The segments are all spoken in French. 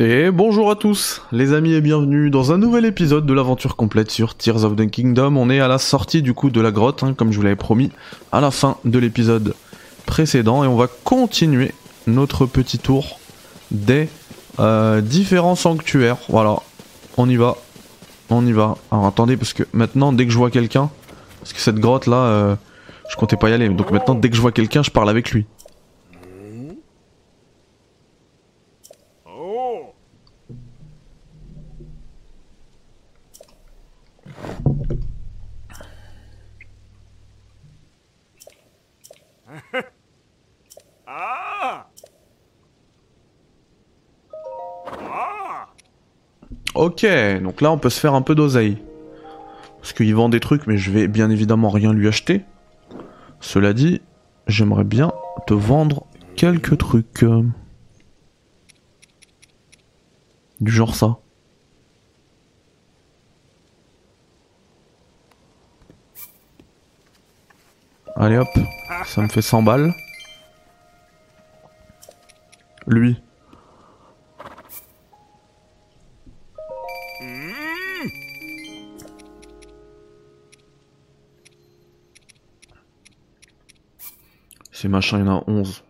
Et bonjour à tous, les amis et bienvenue dans un nouvel épisode de l'aventure complète sur Tears of the Kingdom. On est à la sortie du coup de la grotte, hein, comme je vous l'avais promis, à la fin de l'épisode précédent, et on va continuer notre petit tour des euh, différents sanctuaires. Voilà, on y va, on y va. Alors attendez, parce que maintenant, dès que je vois quelqu'un, parce que cette grotte là, euh, je comptais pas y aller, donc maintenant, dès que je vois quelqu'un, je parle avec lui. Ok, donc là on peut se faire un peu d'oseille. Parce qu'il vend des trucs, mais je vais bien évidemment rien lui acheter. Cela dit, j'aimerais bien te vendre quelques trucs. Du genre ça. Allez hop, ça me fait 100 balles. Lui. Ces machins, il y en a 11.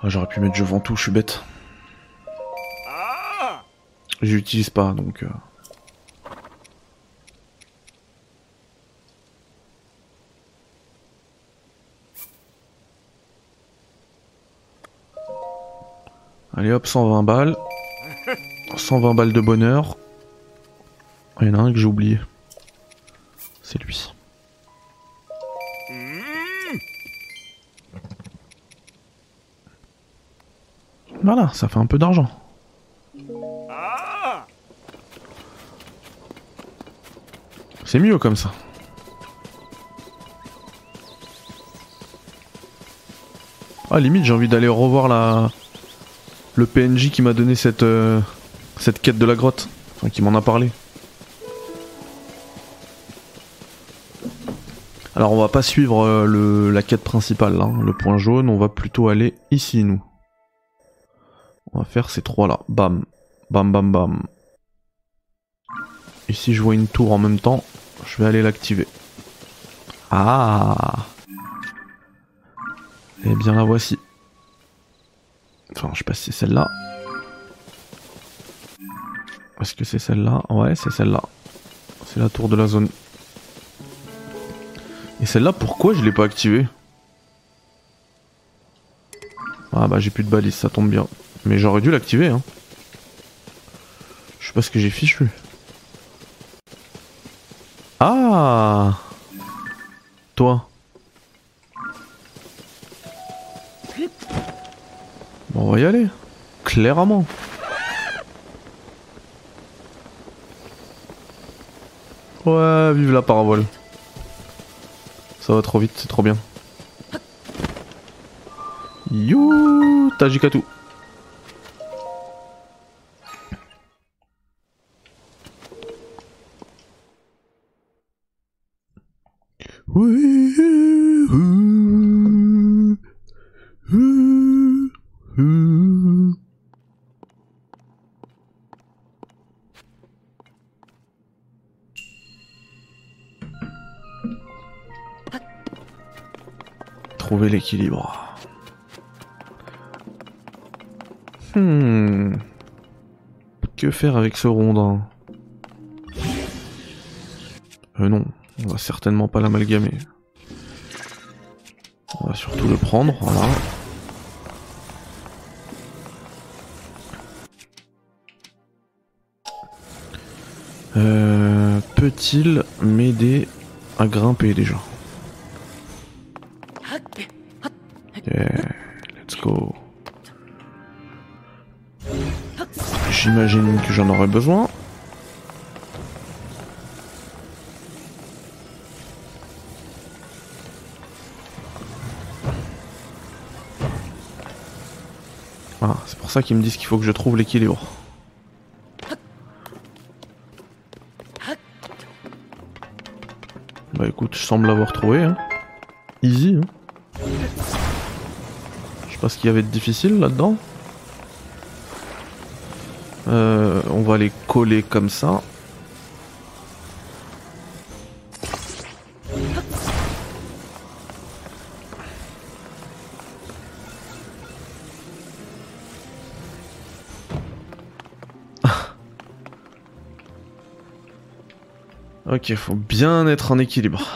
Ah, j'aurais pu mettre je vends tout, je suis bête. J'utilise pas, donc... Euh... Allez hop, 120 balles. 120 balles de bonheur. Il y en a un que j'ai oublié. C'est lui. Voilà, ça fait un peu d'argent. C'est mieux comme ça. Ah limite j'ai envie d'aller revoir le PNJ qui m'a donné cette euh, cette quête de la grotte, enfin qui m'en a parlé. Alors on va pas suivre euh, la quête principale, hein, le point jaune, on va plutôt aller ici nous. Ces trois là. Bam. Bam bam bam. Ici je vois une tour en même temps, je vais aller l'activer. Ah Eh bien la voici. Enfin je sais pas si c'est celle-là. Est-ce que c'est celle-là? Ouais c'est celle-là. C'est la tour de la zone. Et celle-là pourquoi je l'ai pas activée? Ah bah j'ai plus de balise, ça tombe bien. Mais j'aurais dû l'activer, hein. Je sais pas ce que j'ai fichu. Ah Toi. Bon, on va y aller. Clairement. Ouais, vive la parabole. Ça va trop vite, c'est trop bien. You Tajikatu. Hmm. Que faire avec ce rondin Euh non, on va certainement pas l'amalgamer. On va surtout le prendre, voilà. Euh, Peut-il m'aider à grimper déjà? J'imagine que j'en aurais besoin. Ah, c'est pour ça qu'ils me disent qu'il faut que je trouve l'équilibre. Bah écoute, je semble l'avoir trouvé. Hein. Easy. Hein. sais pas ce qu'il y avait de difficile là-dedans. Euh, on va les coller comme ça. ok, faut bien être en équilibre.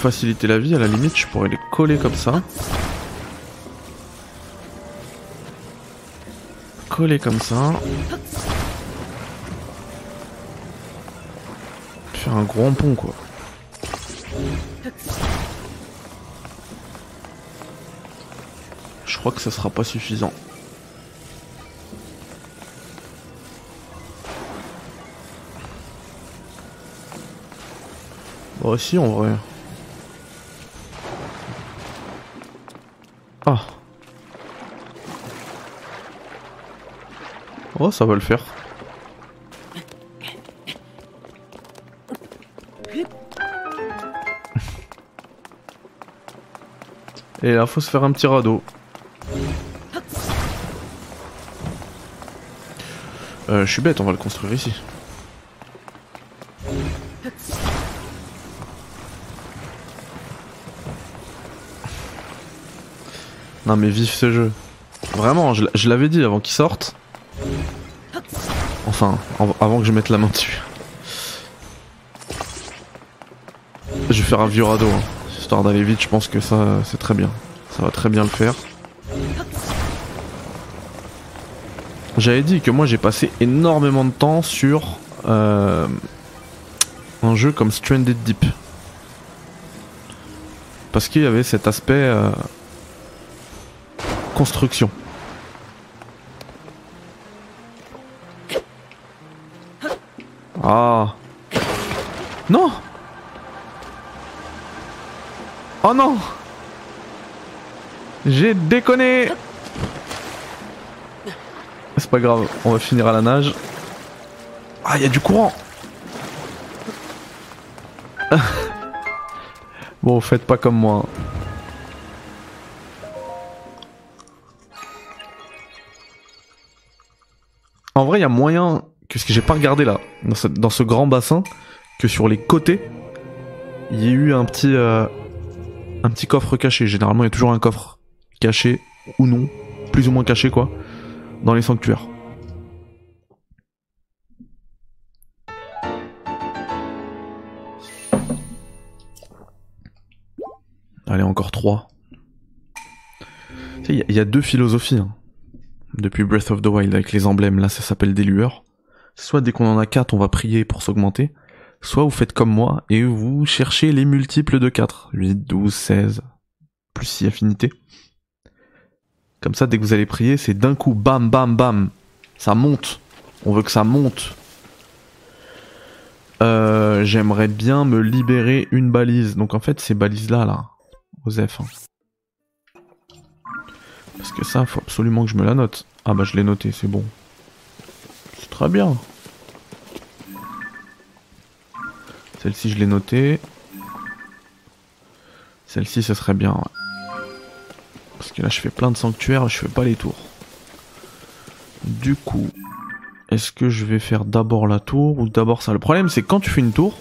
Faciliter la vie, à la limite, je pourrais les coller comme ça. Coller comme ça. Faire un grand pont quoi. Je crois que ça sera pas suffisant. Bah si en vrai. Oh ça va le faire. Et là faut se faire un petit radeau. Euh, je suis bête, on va le construire ici. Non mais vive ce jeu. Vraiment, je, l'avais dit avant qu'il sorte. Enfin, avant que je mette la main dessus. Je vais faire un vieux radeau, hein. histoire d'aller vite, je pense que ça c'est très bien. Ça va très bien le faire. J'avais dit que moi j'ai passé énormément de temps sur euh, un jeu comme Stranded Deep. Parce qu'il y avait cet aspect euh, construction. Non Oh non J'ai déconné C'est pas grave, on va finir à la nage. Ah, il y a du courant Bon, faites pas comme moi. En vrai, il y a moyen que ce que j'ai pas regardé là, dans ce, grand bassin, que sur les côtés, il y ait eu un petit, euh, un petit coffre caché. Généralement, il y a toujours un coffre caché ou non, plus ou moins caché quoi, dans les sanctuaires. Allez, encore trois. Il y, a deux philosophies. Hein depuis Breath of the Wild avec les emblèmes, là ça s'appelle des lueurs. Soit dès qu'on en a 4 on va prier pour s'augmenter, soit vous faites comme moi et vous cherchez les multiples de 4, 8, 12, 16, plus 6 affinités. Comme ça dès que vous allez prier c'est d'un coup bam bam bam, ça monte, on veut que ça monte. Euh, J'aimerais bien me libérer une balise, donc en fait ces balises là là, aux F. Hein. Parce que ça, faut absolument que je me la note. Ah bah je l'ai noté, c'est bon. C'est très bien. Celle-ci je l'ai notée. Celle-ci ce serait bien. Parce que là je fais plein de sanctuaires, je fais pas les tours. Du coup, est-ce que je vais faire d'abord la tour ou d'abord ça? Le problème c'est quand tu fais une tour...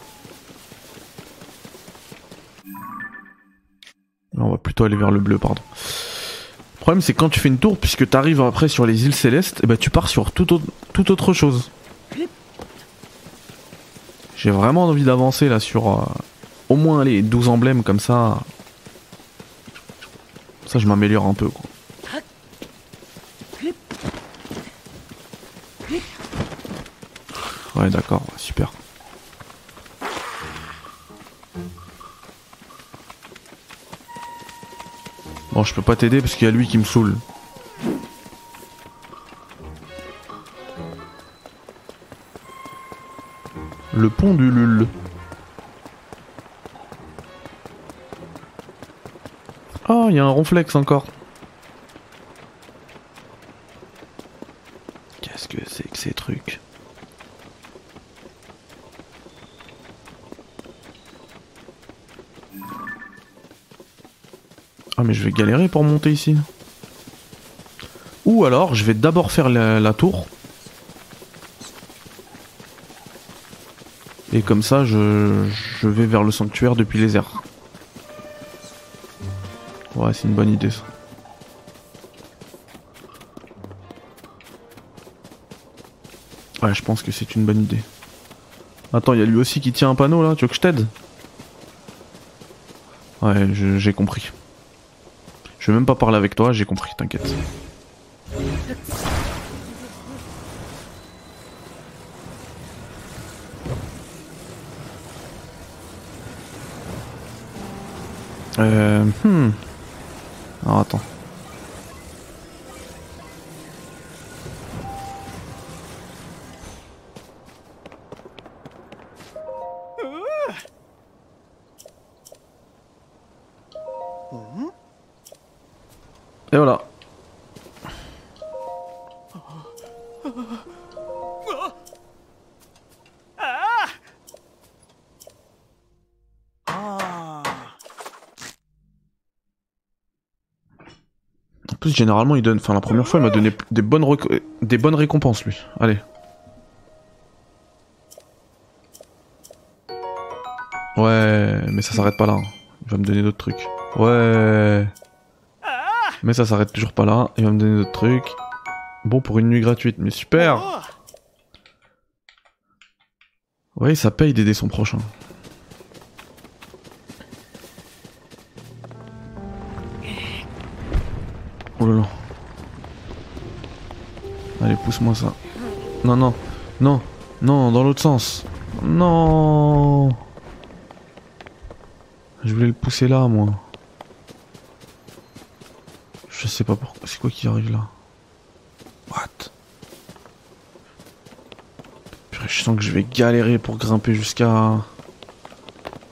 On va plutôt aller vers le bleu, pardon. Le problème c'est quand tu fais une tour, puisque tu arrives après sur les îles célestes, et eh ben tu pars sur tout, autre, chose. J'ai vraiment envie d'avancer là sur euh, au moins les 12 emblèmes comme ça. Ça je m'améliore un peu quoi. Ouais d'accord, super. Bon, je peux pas t'aider parce qu'il y a lui qui me saoule. Le pont du Lul. Oh, il y a un ronflex encore. Qu'est-ce que c'est que ces trucs? Ah mais je vais galérer pour monter ici. Ou alors je vais d'abord faire la, tour. Et comme ça je, vais vers le sanctuaire depuis les airs. Ouais c'est une bonne idée ça. Ouais je pense que c'est une bonne idée. Attends, il y a lui aussi qui tient un panneau là, tu veux que je t'aide? Ouais, j'ai compris. Je vais même pas parler avec toi, j'ai compris, t'inquiète. Euh... Hmm. Alors attends. Généralement, il donne. Enfin, la première fois, il m'a donné des bonnes, récompenses, lui. Allez. Ouais, mais ça s'arrête pas là. Il va me donner d'autres trucs. Ouais. Mais ça s'arrête toujours pas là. Il va me donner d'autres trucs. Bon, pour une nuit gratuite, mais super Oui, ça paye d'aider son prochain. Oh là là. Allez, pousse-moi ça. Non, non, non, non, dans l'autre sens. Non Je voulais le pousser là, moi. Je sais pas pourquoi. C'est quoi qui arrive là? What? Je sens que je vais galérer pour grimper jusqu'à.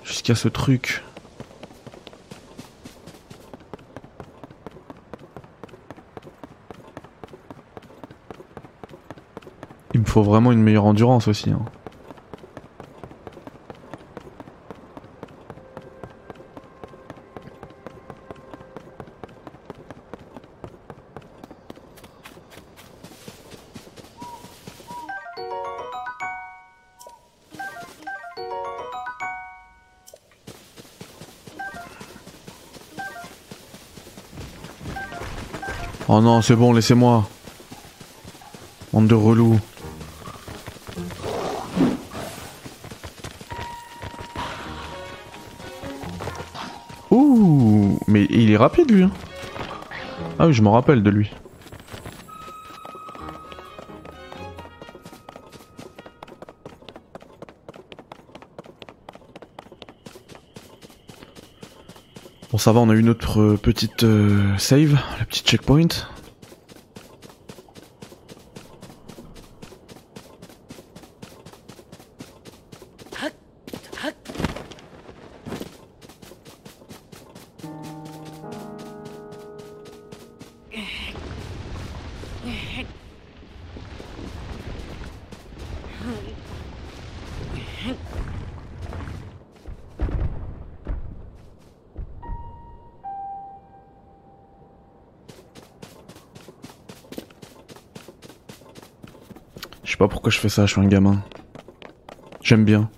jusqu'à ce truc. Faut vraiment une meilleure endurance aussi. Hein. Oh non, c'est bon, laissez-moi. Bande de relous. Est rapide lui. Hein. Ah oui, je me rappelle de lui. Bon ça va, on a eu notre euh, petite euh, save, la petite checkpoint. Sais pas pourquoi je fais ça, je suis un gamin. J'aime bien.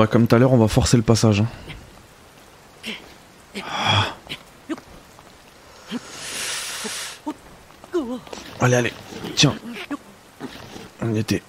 Bah, comme tout à l'heure, on va forcer le passage. Hein. Ah. Allez, allez, tiens. On y était.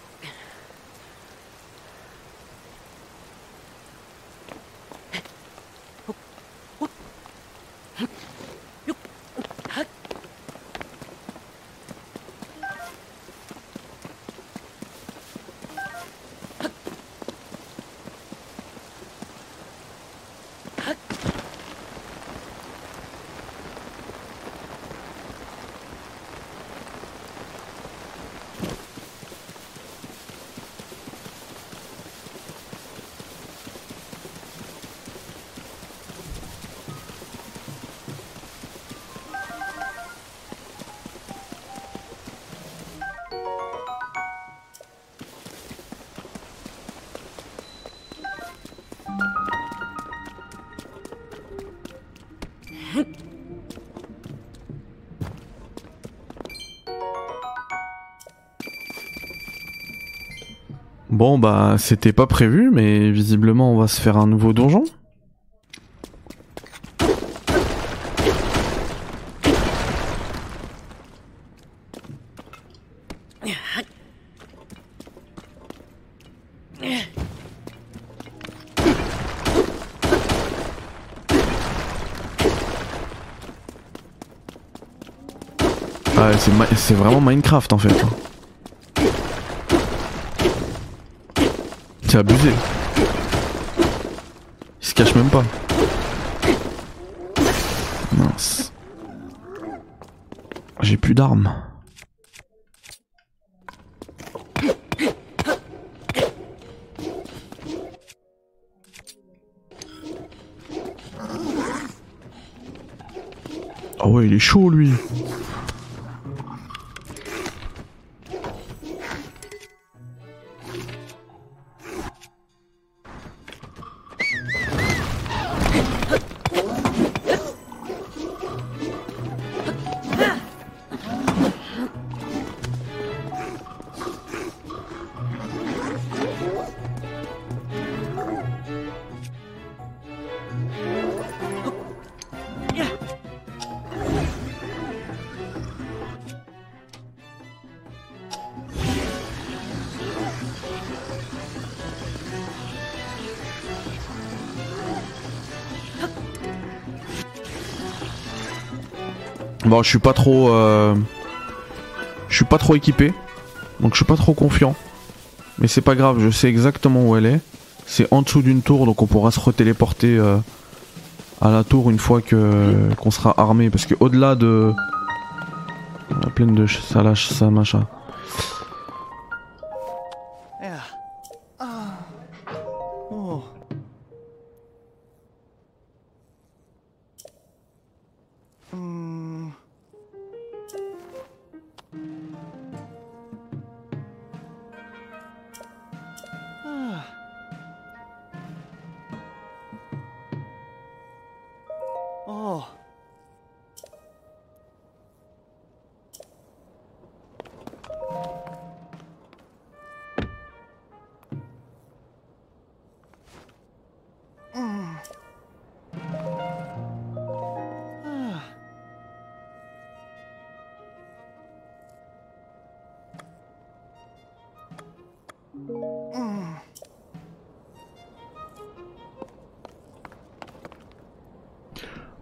Bon bah c'était pas prévu mais visiblement on va se faire un nouveau donjon. Ah, c'est vraiment Minecraft en fait. C'est abusé. Il se cache même pas. Mince. J'ai plus d'armes. Ah ouais, il est chaud lui. Bon, je suis pas trop... Euh... Je suis pas trop équipé. Donc je suis pas trop confiant. Mais c'est pas grave, je sais exactement où elle est. C'est en dessous d'une tour, donc on pourra se retéléporter euh, à la tour une fois qu'on sera armé. Parce que au-delà de... On a plein de ça lâche ça machin.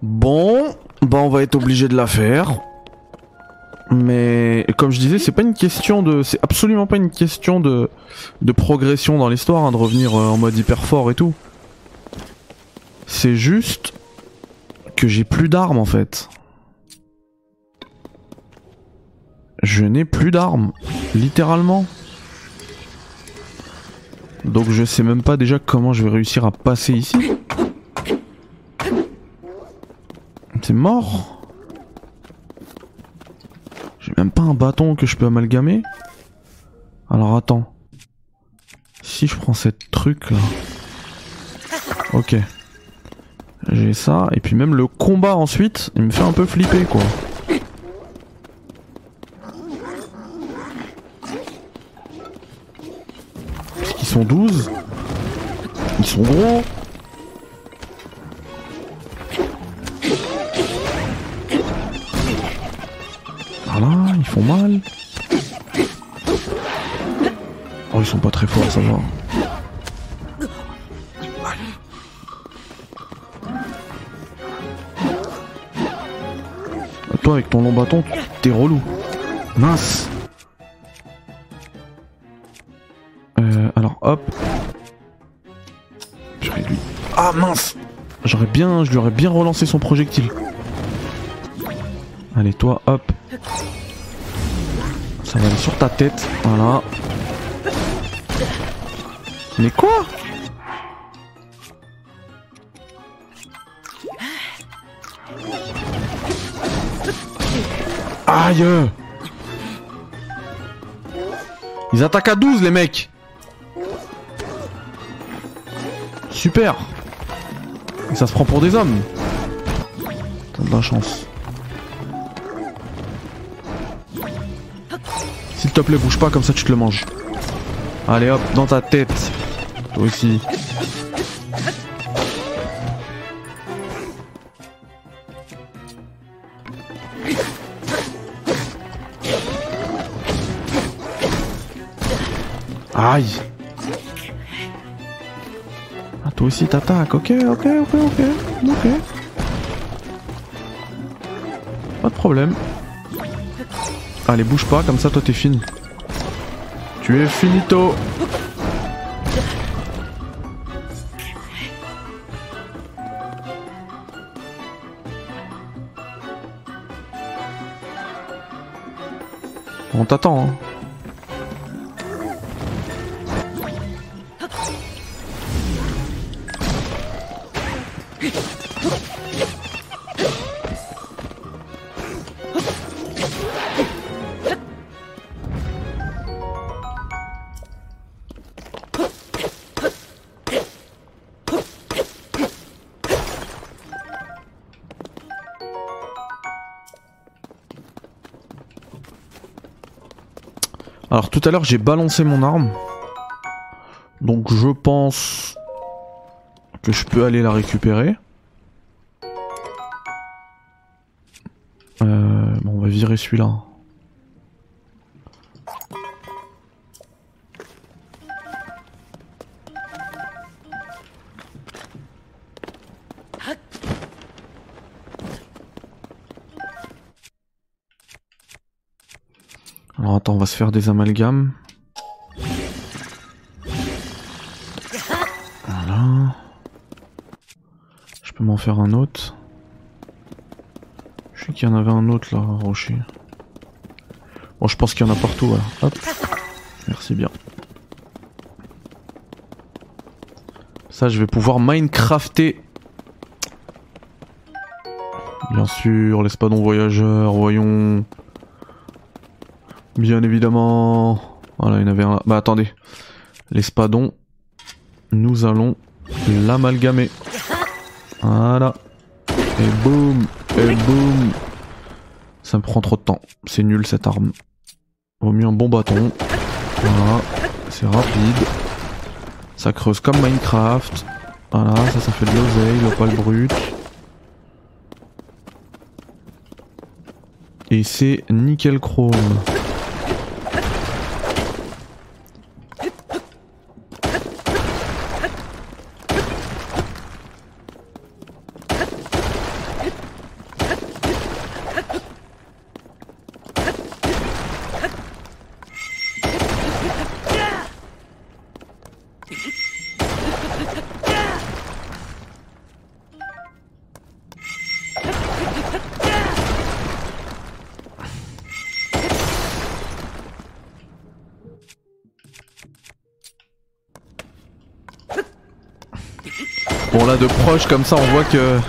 Bon, bah on va être obligé de la faire. Mais comme je disais, c'est pas une question de, c'est absolument pas une question de de progression dans l'histoire, hein, de revenir euh, en mode hyper fort et tout. C'est juste que j'ai plus d'armes en fait. Je n'ai plus d'armes, littéralement. Donc je sais même pas déjà comment je vais réussir à passer ici. C'est mort J'ai même pas un bâton que je peux amalgamer. Alors attends. Si je prends cette truc là. Ok. J'ai ça. Et puis même le combat ensuite, il me fait un peu flipper quoi. Ils sont 12. Ils sont gros. Font mal. Oh, ils sont pas très forts, ça va. toi avec ton long bâton, t'es relou. Mince. Euh, alors hop. Lui. Ah mince J'aurais bien, je lui aurais bien relancé son projectile. Allez toi, hop. Ça va aller sur ta tête, voilà. Mais quoi? Aïe! Ils attaquent à 12 les mecs! Super! Ça se prend pour des hommes. T'as de la chance. Te plaît, bouge pas comme ça tu te le manges. Allez hop, dans ta tête. Toi aussi. Aïe Ah toi aussi t'attaques, ok, ok, ok, ok, ok. Pas de problème. Allez bouge pas, comme ça toi t'es fini. Tu es finito On t'attend hein. Alors tout à l'heure j'ai balancé mon arme. Donc je pense que je peux aller la récupérer. Euh, bon, on va virer celui-là. Alors attends, on va se faire des amalgames. Voilà. Je peux m'en faire un autre. Je sais qu'il y en avait un autre là, rocher. Bon, je pense qu'il y en a partout. Hop. Merci bien. Ça, je vais pouvoir Minecrafter. Bien sûr, l'espadon voyageur, voyons. Bien évidemment. Voilà, il y en avait un là. Bah attendez. L'espadon. Nous allons l'amalgamer. Voilà. Et boum. Et boum. Ça me prend trop de temps. C'est nul cette arme. Vaut mieux un bon bâton. Voilà. C'est rapide. Ça creuse comme Minecraft. Voilà, ça, ça fait de l'oseille, le poil brut. Et c'est nickel chrome. De proche comme ça on voit que...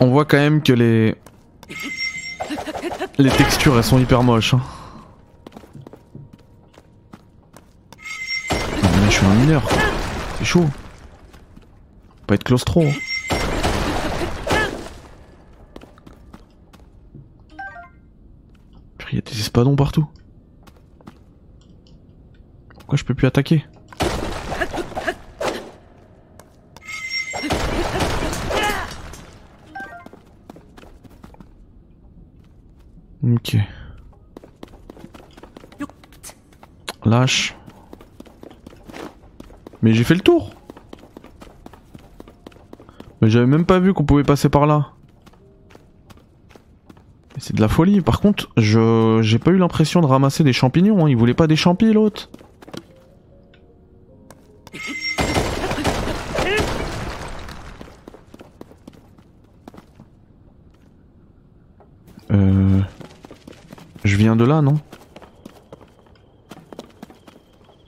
On voit quand même que les... Les textures elles sont hyper moches. Hein. Non, mais je suis un mineur. C'est chaud. Pas être claustro. Hein. Il y a des espadons partout. Pourquoi je peux plus attaquer? Lâche. Mais j'ai fait le tour. Mais j'avais même pas vu qu'on pouvait passer par là. C'est de la folie. Par contre, je j'ai pas eu l'impression de ramasser des champignons. Hein. Il voulait pas des champis l'autre. Euh... Je viens de là, non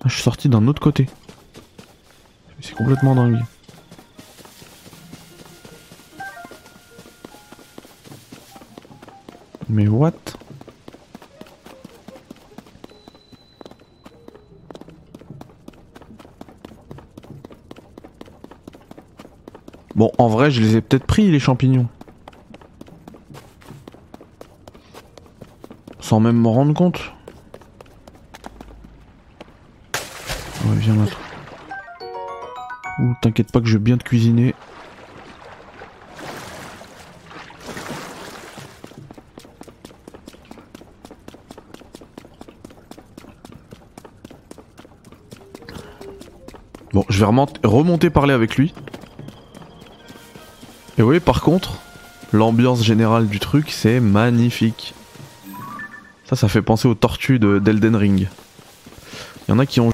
ah, Je suis sorti d'un autre côté. C'est complètement dingue. Mais what? Bon, en vrai, je les ai peut-être pris, les champignons. Sans même m'en rendre compte. T'inquiète pas que je vais bien te cuisiner. Bon, je vais remonter parler avec lui. Et oui, par contre, l'ambiance générale du truc, c'est magnifique. Ça, ça fait penser aux tortues d'Elden Ring. Il y en a qui ont...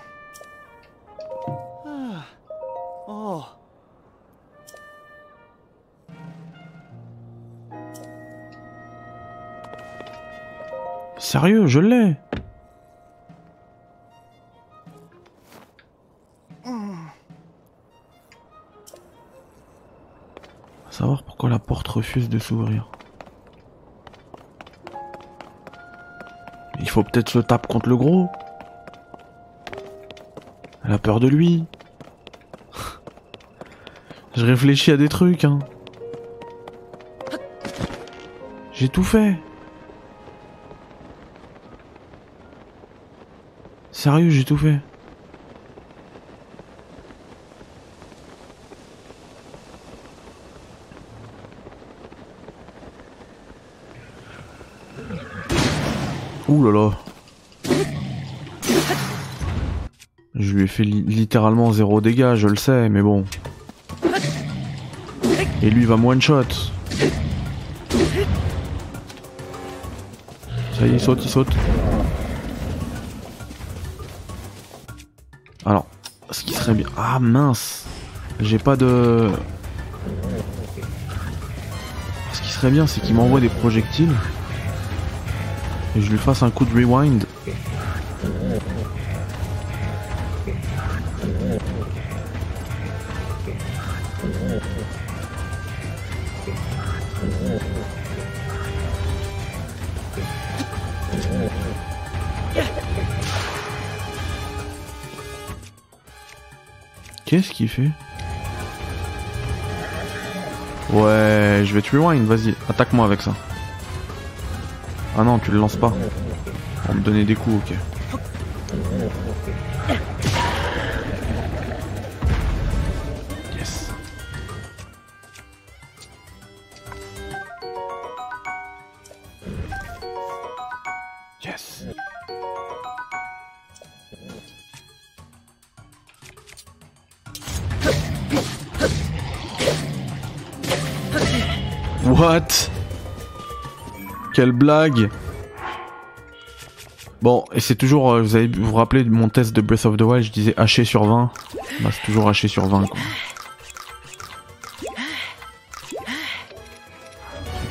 Sérieux, je l'ai savoir pourquoi la porte refuse de s'ouvrir. Il faut peut-être se taper contre le gros. Elle a peur de lui. Je réfléchis à des trucs, hein. J'ai tout fait. Sérieux, j'ai tout fait. Ouh. Je lui ai fait littéralement zéro dégâts, je le sais, mais bon. Et lui va me one shot. Ça y est, il saute, il saute. Ah mince. J'ai pas de... Ce qui serait bien, c'est qu'il m'envoie des projectiles. Et je lui fasse un coup de rewind. Ouais, je vais te rewind, vas-y, attaque-moi avec ça. Ah non, tu le lances pas. Pour me donner des coups, ok. What? Quelle blague Bon, et c'est toujours, euh, vous avez vous, vous rappelez de mon test de Breath of the Wild, je disais haché sur 20. Bah c'est toujours haché sur 20 quoi.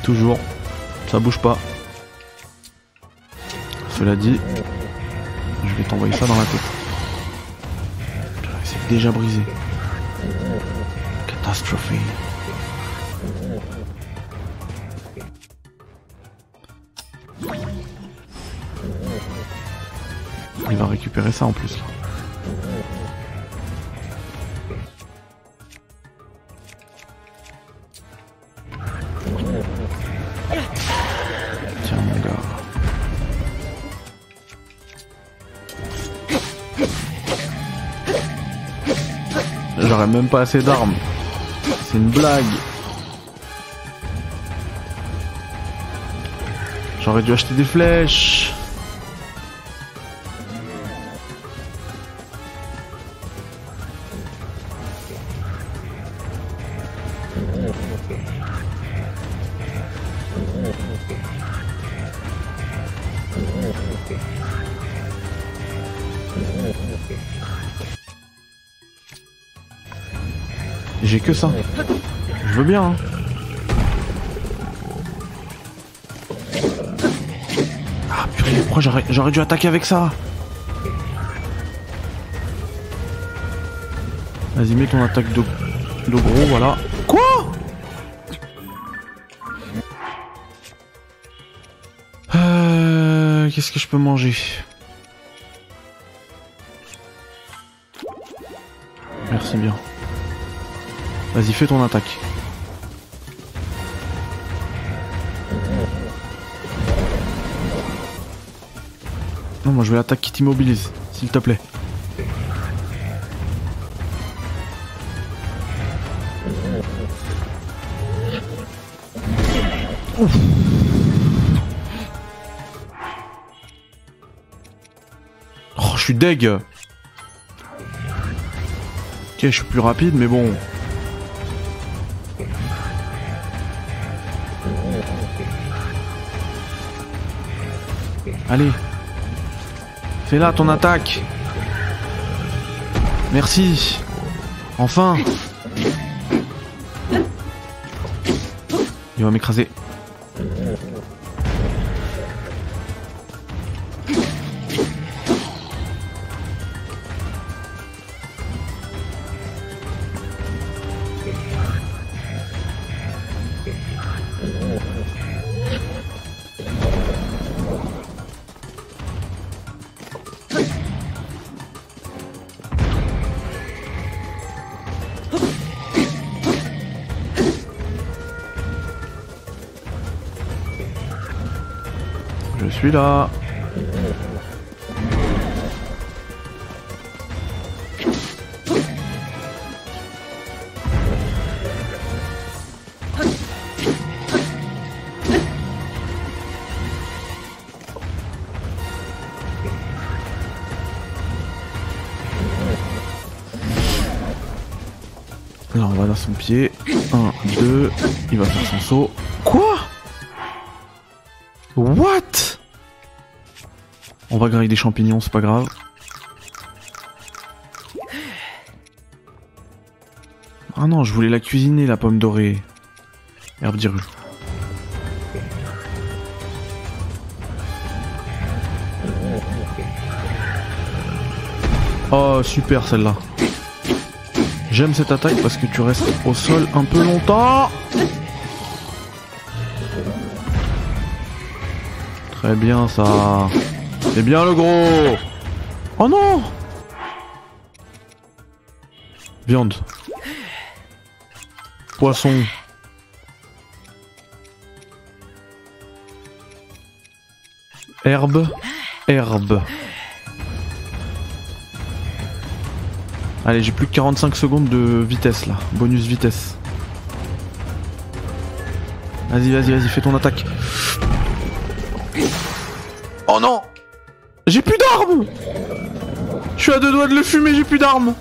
Toujours, ça bouge pas. Cela dit, je vais t'envoyer ça dans la tête. C'est déjà brisé. Catastrophe. J'aurais même pas assez d'armes. C'est une blague. J'aurais dû acheter des flèches. J'ai que ça. Je veux bien. Hein. Ah purée, pourquoi j'aurais dû attaquer avec ça? Vas-y, mets ton attaque de, de gros, voilà. Je peux manger Merci bien. Vas-y, fais ton attaque. Non, moi je veux l'attaque qui t'immobilise, s'il te plaît. Deg. Ok, je suis plus rapide, mais bon. Allez. Fais là ton attaque. Merci. Enfin. Il va m'écraser. Là. Là, on va dans son pied. 1, 2, il va faire son saut. Quoi? What? On va grailler des champignons, c'est pas grave. Ah non, je voulais la cuisiner, la pomme dorée. Herbe d'Iru. Oh, super celle-là. J'aime cette attaque parce que tu restes au sol un peu longtemps. Très bien ça. C'est bien le gros. Oh non Viande. Poisson. Herbe. Herbe. Allez, j'ai plus que 45 secondes de vitesse là. Bonus vitesse. Vas-y, vas-y, vas-y, fais ton attaque. Oh non J'ai plus d'armes. Je suis à deux doigts de le fumer, j'ai plus d'armes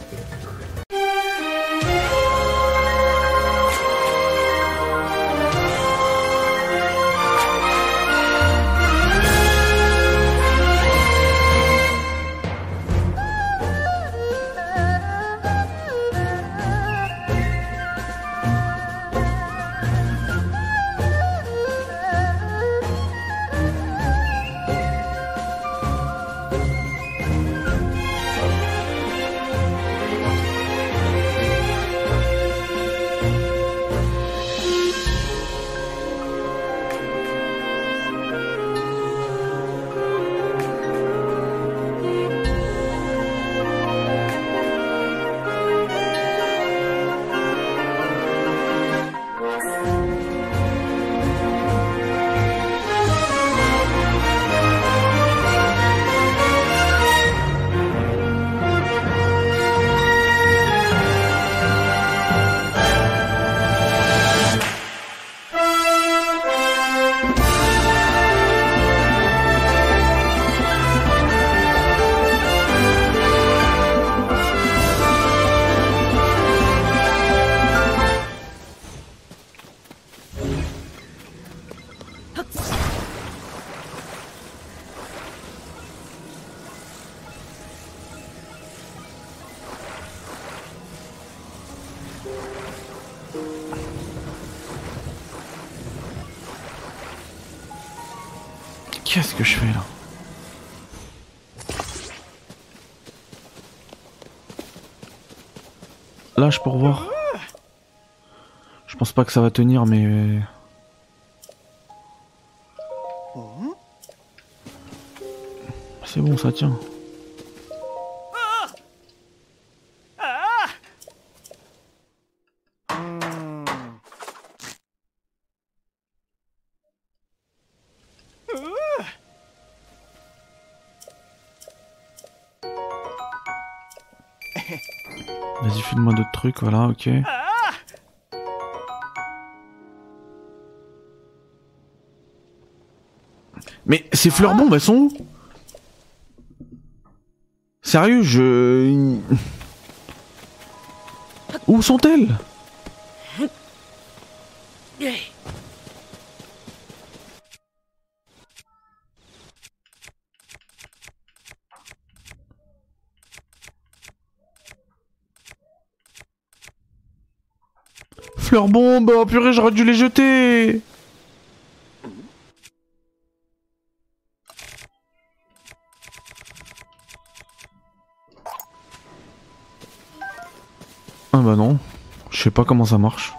Lâche pour voir. Je pense pas que ça va tenir, mais. C'est bon, ça tient. Trucs, voilà, ok. Mais ces fleurs bombes, elles sont où? Sérieux, je... Où sont-elles? Bombes, oh purée, j'aurais dû les jeter. Ah bah non, je sais pas comment ça marche.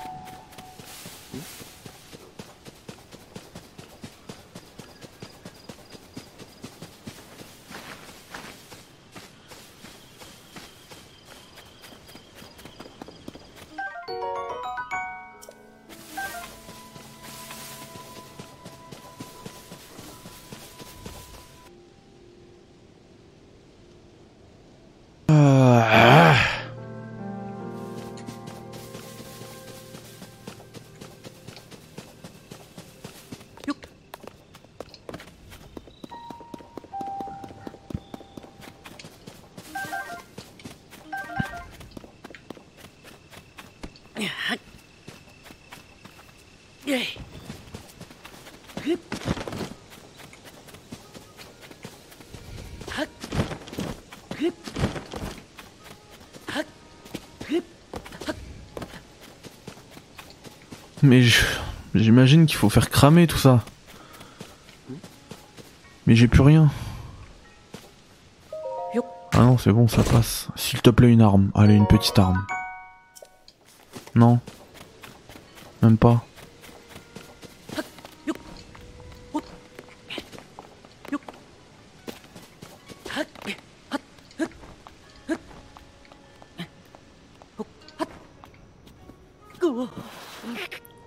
Mais j'imagine qu'il faut faire cramer tout ça. Mais j'ai plus rien. Ah non, c'est bon, ça passe. S'il te plaît, une arme. Allez, une petite arme. Non. Même pas.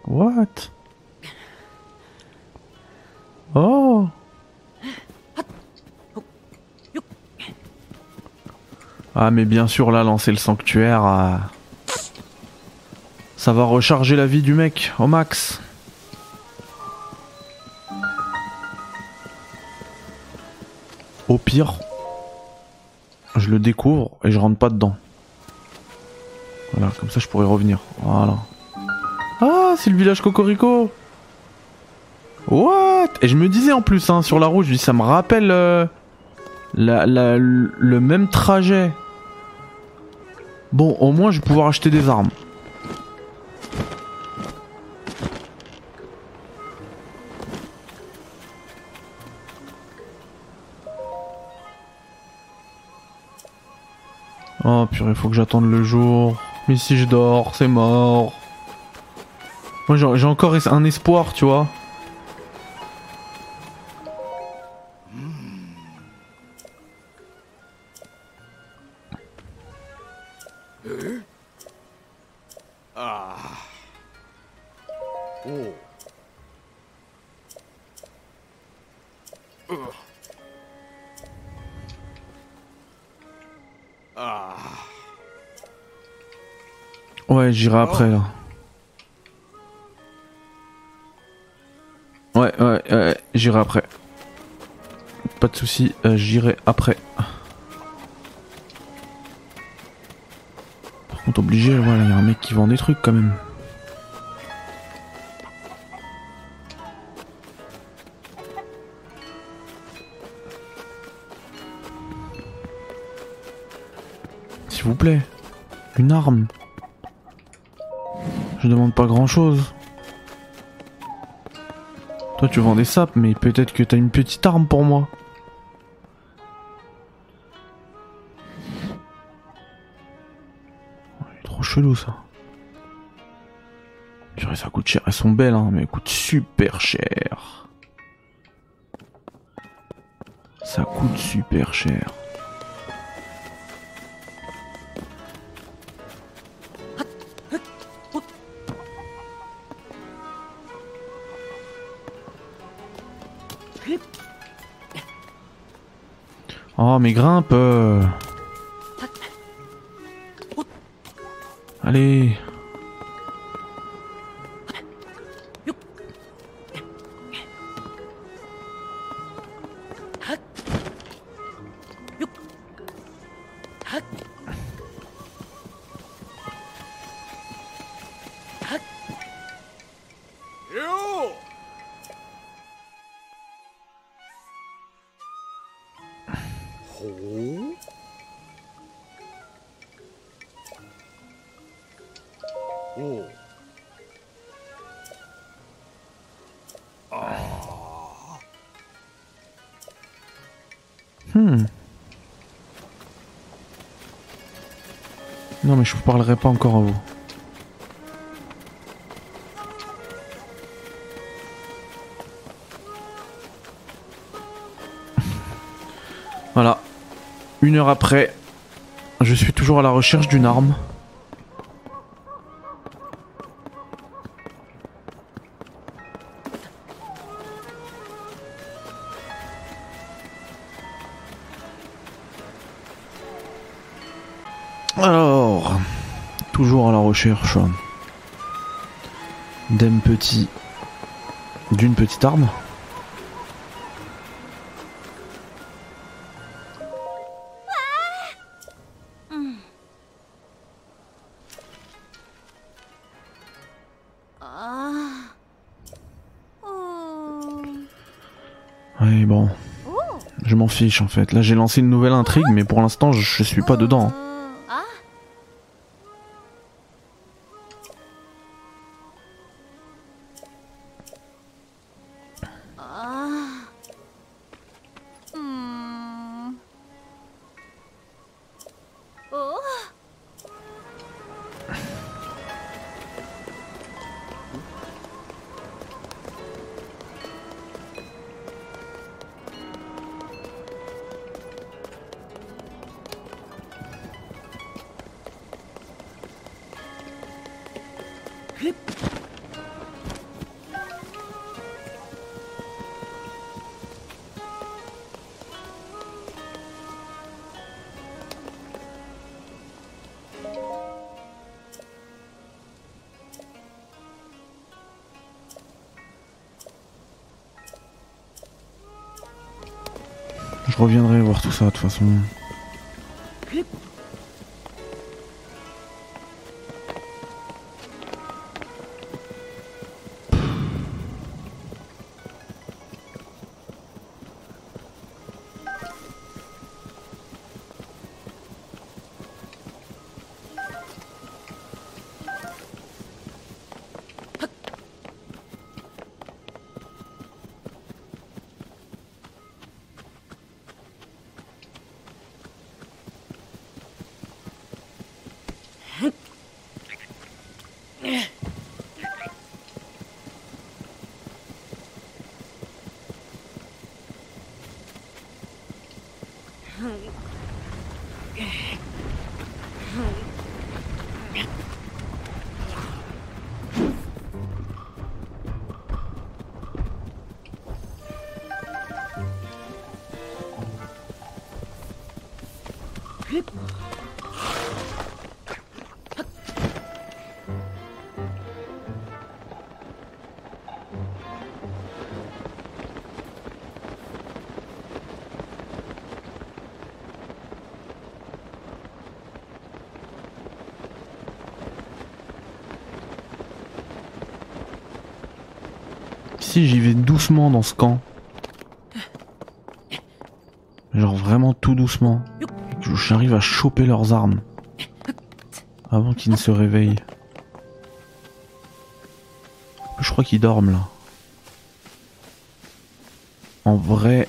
What? Oh Ah mais bien sûr là lancer le sanctuaire euh, ça va recharger la vie du mec au max. Au pire, je le découvre et je rentre pas dedans. Voilà, comme ça je pourrais revenir. Voilà. Ah, c'est le village Cocorico What? Et je me disais en plus, hein, sur la route, je dis, ça me rappelle euh, le même trajet. Bon, au moins, je vais pouvoir acheter des armes. Oh purée, faut que j'attende le jour. Mais si je dors, c'est mort. Moi j'ai encore un espoir, tu vois. J'irai après là. Ouais, ouais, ouais, j'irai après. Pas de soucis, euh, j'irai après. Par contre, obligé, voilà, il y a un mec qui vend des trucs quand même. S'il vous plaît, une arme. Je demande pas grand chose. Toi tu vends des sapes, mais peut-être que t'as une petite arme pour moi. Trop chelou ça. ça coûte cher. Elles sont belles, hein, mais elles coûtent super cher. Ça coûte super cher. Mais grimpe Allez vous parlerai pas encore à vous. voilà. Une heure après, je suis toujours à la recherche d'une arme. Toujours à la recherche d'un petit, d'une petite arme. Oui, bon. Je m'en fiche en fait. Là j'ai lancé une nouvelle intrigue, mais pour l'instant je suis pas dedans. Reviendrai voir tout ça de toute façon. Si j'y vais doucement dans ce camp, genre vraiment tout doucement, j'arrive à choper leurs armes avant qu'ils ne se réveillent. Je crois qu'ils dorment là. En vrai,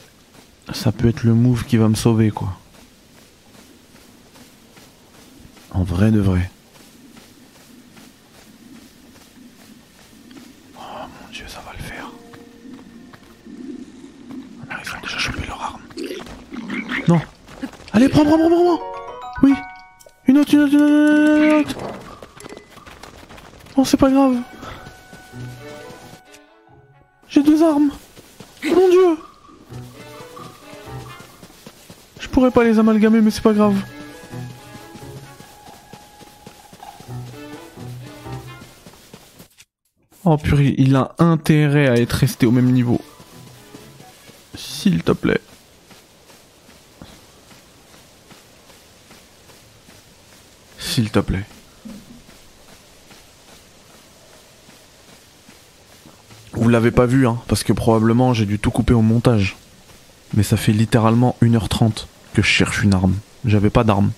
ça peut être le move qui va me sauver, quoi. En vrai de vrai. Oui. Une autre, une autre, une autre, une autre. Non, c'est pas grave. J'ai deux armes. Mon dieu. Je pourrais pas les amalgamer, mais c'est pas grave. Oh purée, il a intérêt à être resté au même niveau. S'il te plaît. S'il te plaît. Vous l'avez pas vu, hein, parce que probablement j'ai dû tout couper au montage. Mais ça fait littéralement 1h30 que je cherche une arme. J'avais pas d'arme.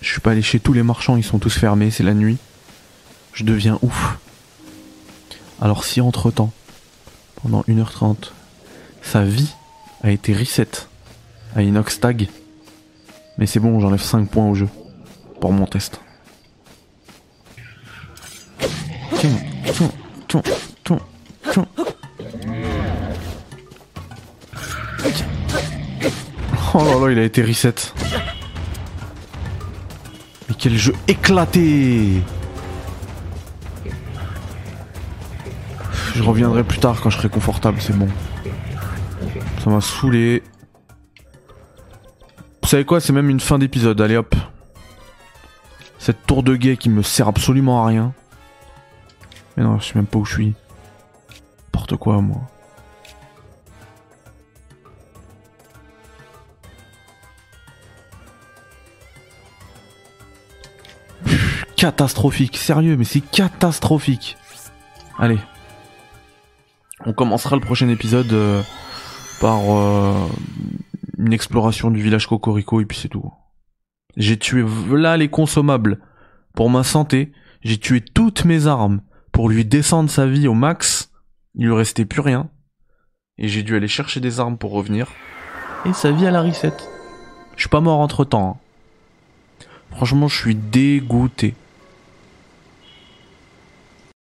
Je suis pas allé chez tous les marchands, ils sont tous fermés, c'est la nuit. Je deviens ouf. Alors si entre temps, pendant 1h30, sa vie a été reset à Inox Tag, mais c'est bon, j'enlève 5 points au jeu pour mon test. Tiens, tiens, tiens. Oh là là, il a été reset. Mais quel jeu éclaté Je reviendrai plus tard quand je serai confortable, c'est bon. Ça m'a saoulé. Vous savez quoi, c'est même une fin d'épisode, allez hop. Cette tour de guet qui me sert absolument à rien. Mais non, je sais même pas où je suis. N'importe quoi, moi. catastrophique, sérieux, mais c'est catastrophique. Allez. On commencera le prochain épisode euh, par euh, une exploration du village Cocorico et puis c'est tout. J'ai tué là les consommables pour ma santé. J'ai tué toutes mes armes pour lui descendre sa vie au max. Il lui restait plus rien. Et j'ai dû aller chercher des armes pour revenir. Et sa vie à la reset. Je suis pas mort entre temps. Franchement, je suis dégoûté.